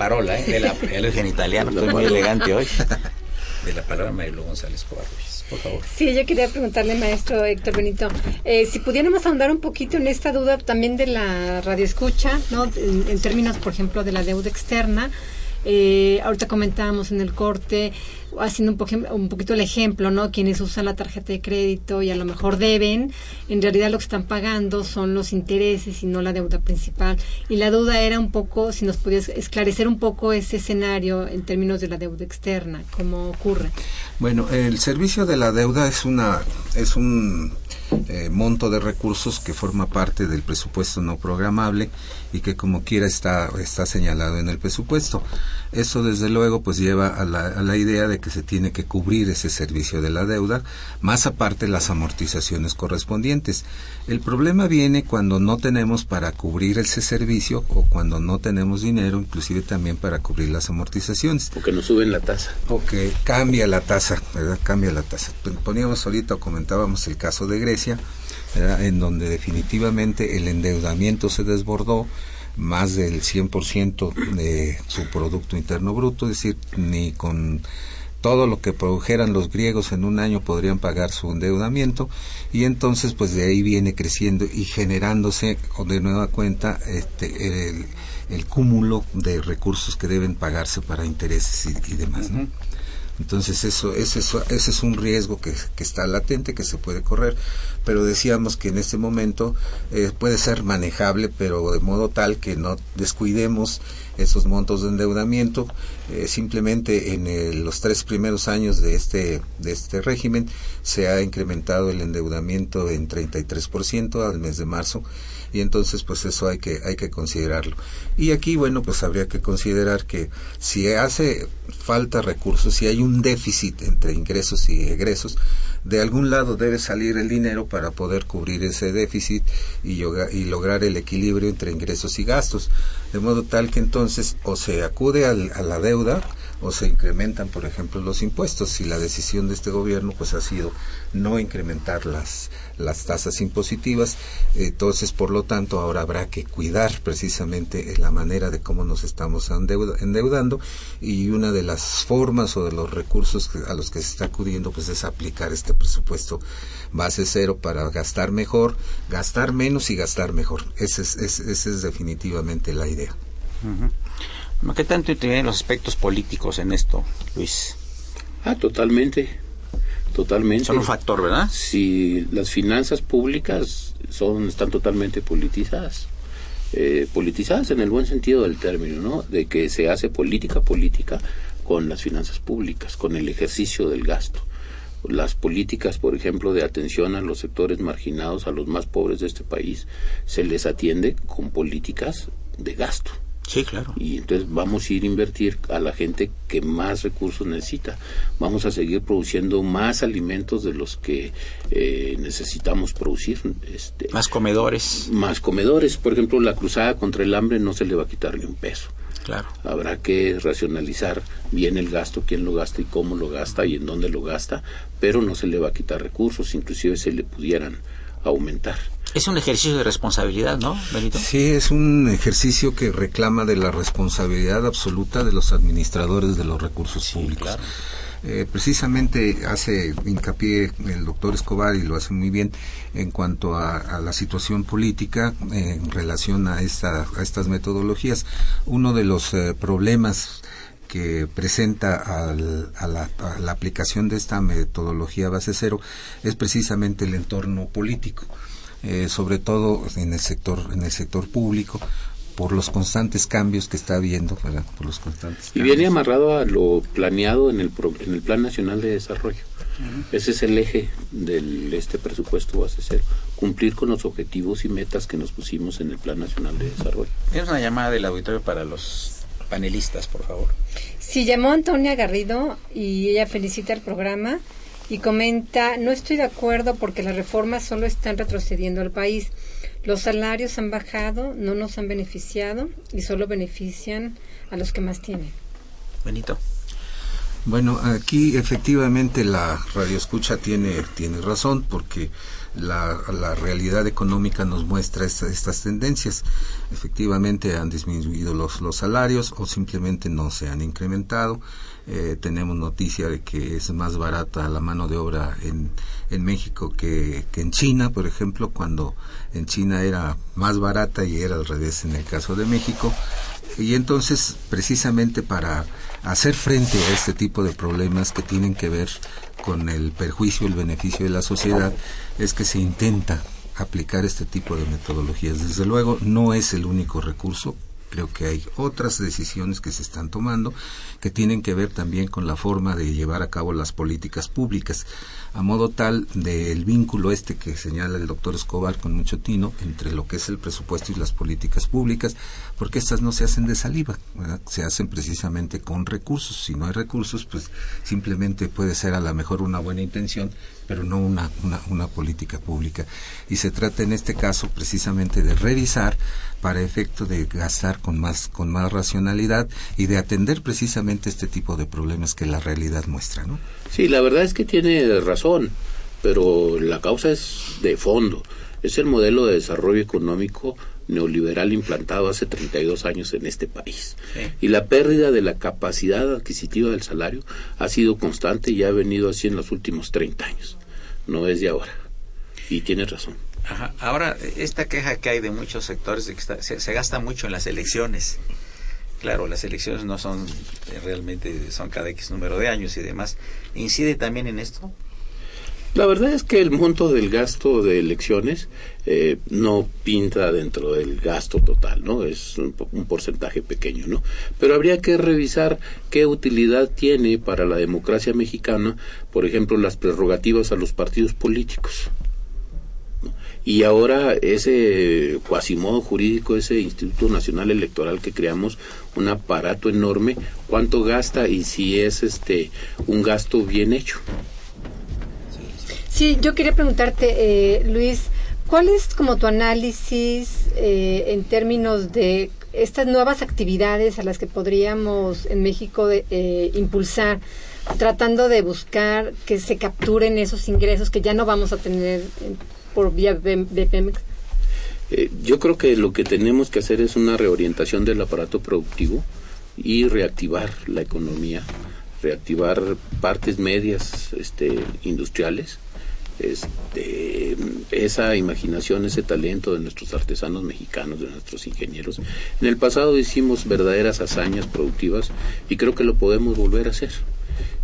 S1: Parola, ¿eh? de la, en italiano, estoy muy elegante hoy. De la palabra Marilu González Covarrubias, por favor.
S3: Sí, yo quería preguntarle, maestro Héctor Benito, eh, si pudiéramos ahondar un poquito en esta duda también de la radioescucha, ¿no? en términos, por ejemplo, de la deuda externa. Eh, ahorita comentábamos en el corte, haciendo un, un poquito el ejemplo, ¿no? Quienes usan la tarjeta de crédito y a lo mejor deben, en realidad lo que están pagando son los intereses y no la deuda principal. Y la duda era un poco, si nos podías esclarecer un poco ese escenario en términos de la deuda externa, cómo ocurre.
S2: Bueno, el servicio de la deuda es una es un eh, monto de recursos que forma parte del presupuesto no programable y que como quiera está, está señalado en el presupuesto. Eso desde luego pues lleva a la, a la idea de que se tiene que cubrir ese servicio de la deuda, más aparte las amortizaciones correspondientes. El problema viene cuando no tenemos para cubrir ese servicio o cuando no tenemos dinero, inclusive también para cubrir las amortizaciones.
S4: O que nos suben la tasa.
S2: O que cambia la tasa, ¿verdad? Cambia la tasa. Poníamos ahorita o comentábamos el caso de Grecia, en donde definitivamente el endeudamiento se desbordó más del 100% de su Producto Interno Bruto, es decir, ni con todo lo que produjeran los griegos en un año podrían pagar su endeudamiento y entonces pues de ahí viene creciendo y generándose de nueva cuenta este, el, cúmulo de recursos que deben pagarse para intereses y, demás. ¿no? Entonces eso, ese, ese es un riesgo que, que, está latente, que se puede correr, pero decíamos que en este momento eh, puede ser manejable, pero de modo tal que no descuidemos esos montos de endeudamiento. Eh, simplemente en los tres primeros años de este, de este régimen se ha incrementado el endeudamiento en 33% al mes de marzo y entonces pues eso hay que hay que considerarlo. Y aquí bueno pues habría que considerar que si hace falta recursos si hay un déficit entre ingresos y egresos de algún lado debe salir el dinero para poder cubrir ese déficit y, y lograr el equilibrio entre ingresos y gastos. De modo tal que entonces o se acude a la deuda o se incrementan, por ejemplo, los impuestos. Y la decisión de este gobierno pues ha sido no incrementar las, las tasas impositivas. Entonces, por lo tanto, ahora habrá que cuidar precisamente la manera de cómo nos estamos endeudando y una de las formas o de los recursos a los que se está acudiendo pues es aplicar este presupuesto base cero para gastar mejor, gastar menos y gastar mejor. Esa es, esa es definitivamente la idea.
S1: ¿Qué tanto intervienen los aspectos políticos en esto, Luis?
S4: Ah, totalmente. Totalmente.
S1: Son un factor, ¿verdad?
S4: Si las finanzas públicas son están totalmente politizadas. Eh, politizadas en el buen sentido del término, ¿no? De que se hace política política con las finanzas públicas, con el ejercicio del gasto. Las políticas, por ejemplo, de atención a los sectores marginados, a los más pobres de este país, se les atiende con políticas de gasto
S1: Sí, claro.
S4: Y entonces vamos a ir a invertir a la gente que más recursos necesita. Vamos a seguir produciendo más alimentos de los que eh, necesitamos producir. Este,
S1: más comedores.
S4: Más comedores. Por ejemplo, la cruzada contra el hambre no se le va a quitar ni un peso.
S1: Claro.
S4: Habrá que racionalizar bien el gasto, quién lo gasta y cómo lo gasta y en dónde lo gasta, pero no se le va a quitar recursos, inclusive se le pudieran aumentar.
S1: Es un ejercicio de responsabilidad, ¿no, Benito?
S2: Sí, es un ejercicio que reclama de la responsabilidad absoluta de los administradores de los recursos públicos. Eh, precisamente hace hincapié el doctor Escobar y lo hace muy bien en cuanto a, la situación política en relación a, esta, a estas metodologías. Uno de los eh, problemas que presenta a, la, a, la, aplicación de esta metodología base cero es precisamente el entorno político. Eh, sobre todo en el sector en el sector público por los constantes cambios que está habiendo por los constantes
S4: y viene amarrado a lo planeado en el en el plan nacional de desarrollo. Ese es el eje del este presupuesto base cero cumplir con los objetivos y metas que nos pusimos en el plan nacional de desarrollo.
S1: Es una llamada del auditorio para los panelistas por favor.
S3: Sí llamó Antonia Garrido y ella felicita el programa y comenta, no estoy de acuerdo porque las reformas solo están retrocediendo al país. Los salarios han bajado, no nos han beneficiado y solo benefician a los que más tienen.
S1: Benito.
S2: Bueno, aquí efectivamente la radioescucha tiene, tiene razón porque la, la realidad económica nos muestra estas tendencias. Efectivamente han disminuido los, los salarios o simplemente no se han incrementado. Eh, tenemos noticia de que es más barata la mano de obra en, en México que, que en China, por ejemplo, cuando en China era más barata y era al revés en el caso de México. Y entonces, precisamente para hacer frente a este tipo de problemas que tienen que ver con el perjuicio y el beneficio de la sociedad, es que se intenta aplicar este tipo de metodologías. Desde luego, no es el único recurso, creo que hay otras decisiones que se están tomando que tienen que ver también con la forma de llevar a cabo las políticas públicas a modo tal del vínculo este que señala el doctor Escobar con mucho tino entre lo que es el presupuesto y las políticas públicas, porque estas no se hacen de saliva, se hacen precisamente con recursos. Si no hay recursos, pues simplemente puede ser a lo mejor una buena intención, pero no una, una, una política pública. Y se trata en este caso precisamente de revisar para efecto de gastar con más, con más racionalidad y de atender precisamente este tipo de problemas que la realidad muestra, ¿no?
S4: Sí, la verdad es que tiene razón, pero la causa es de fondo. Es el modelo de desarrollo económico neoliberal implantado hace 32 años en este país. Y la pérdida de la capacidad adquisitiva del salario ha sido constante y ha venido así en los últimos 30 años. No es de ahora. Y tiene razón.
S1: Ahora, esta queja que hay de muchos sectores de que se, gasta mucho en las elecciones. Claro, las elecciones no son eh, realmente, son cada X número de años y demás. ¿Incide también en esto?
S4: La verdad es que el monto del gasto de elecciones eh, no pinta dentro del gasto total, ¿no? Es un, porcentaje pequeño, ¿no? Pero habría que revisar qué utilidad tiene para la democracia mexicana, por ejemplo, las prerrogativas a los partidos políticos y ahora ese cuasimodo jurídico, ese Instituto Nacional Electoral que creamos, un aparato enorme, cuánto gasta y si es este un gasto bien hecho.
S3: Sí, yo quería preguntarte, eh, Luis, ¿cuál es como tu análisis eh, en términos de estas nuevas actividades a las que podríamos en México eh, impulsar? tratando de buscar que se capturen esos ingresos que ya no vamos a tener por vía de, Pemex?
S4: Eh, yo creo que lo que tenemos que hacer es una reorientación del aparato productivo y reactivar la economía, reactivar partes medias este, industriales, este, esa imaginación, ese talento de nuestros artesanos mexicanos, de nuestros ingenieros. En el pasado hicimos verdaderas hazañas productivas y creo que lo podemos volver a hacer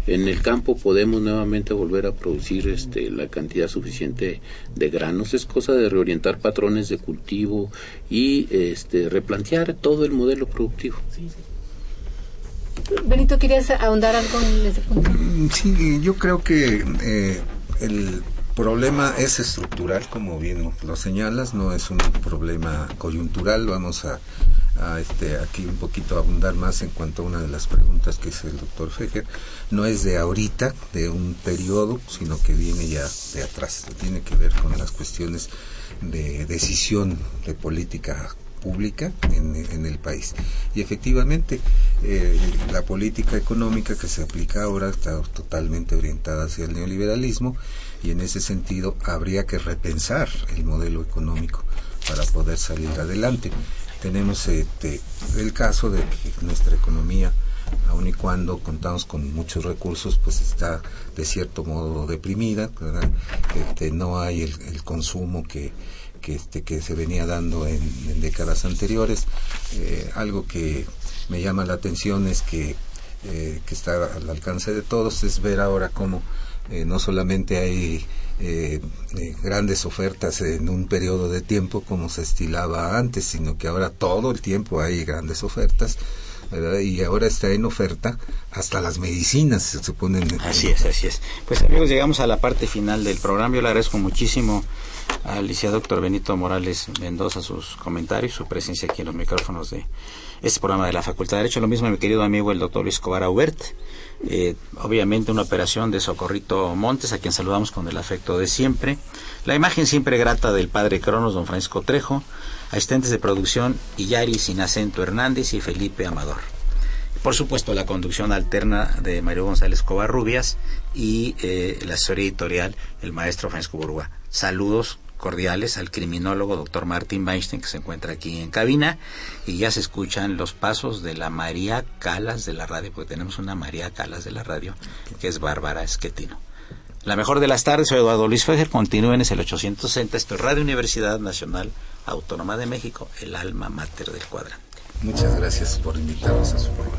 S4: en el campo podemos nuevamente volver a producir este, la cantidad suficiente de granos. Es cosa de reorientar patrones de cultivo y este, replantear todo el modelo productivo.
S3: Benito, ¿querías ahondar algo en ese punto? Mm,
S2: sí, yo creo que eh, el problema es estructural, como bien lo señalas, no es un problema coyuntural. Vamos a este aquí un poquito abundar más en cuanto a una de las preguntas que hizo el doctor Fejer. No es de ahorita de un periodo sino que viene ya de atrás. Tiene que ver con las cuestiones de decisión de política pública en, el país. Y efectivamente eh, la política económica que se aplica ahora está totalmente orientada hacia el neoliberalismo y en ese sentido habría que repensar el modelo económico para poder salir adelante tenemos este, el caso de que nuestra economía, aun y cuando contamos con muchos recursos, pues está de cierto modo deprimida, este, no hay el, consumo que, este, que se venía dando en, décadas anteriores. Eh, algo que me llama la atención es que, eh, que está al alcance de todos, es ver ahora cómo eh, no solamente hay eh, eh, grandes ofertas en un periodo de tiempo como se estilaba antes, sino que ahora todo el tiempo hay grandes ofertas. y ahora está en oferta hasta las medicinas se ponen
S1: así es así es. Pues amigos llegamos a la parte final del programa. Yo le agradezco muchísimo al licenciado doctor Benito Morales Mendoza sus comentarios su presencia aquí en los micrófonos de este programa de la Facultad de Derecho lo mismo mi querido amigo el doctor Luis Cobar Aubert eh, obviamente una operación de Socorrito Montes, a quien saludamos con el afecto de siempre. La imagen siempre grata del padre Cronos, don Francisco Trejo, asistentes de producción Iyari Sin Acento Hernández y Felipe Amador. Por supuesto, la conducción alterna de Mario González Covarrubias y eh, la asesoría editorial, el maestro Francisco Burgua. Saludos cordiales al criminólogo doctor Martín Weinstein que se encuentra aquí en cabina y ya se escuchan los pasos de la María Calas de la radio, porque tenemos una María Calas de la radio que es Bárbara Esquetino. La mejor de las tardes, soy Eduardo Luis Fejer, continúen, es el 860, esto es Radio Universidad Nacional Autónoma de México, el alma mater del cuadrante.
S2: Muchas gracias por invitarnos a su programa.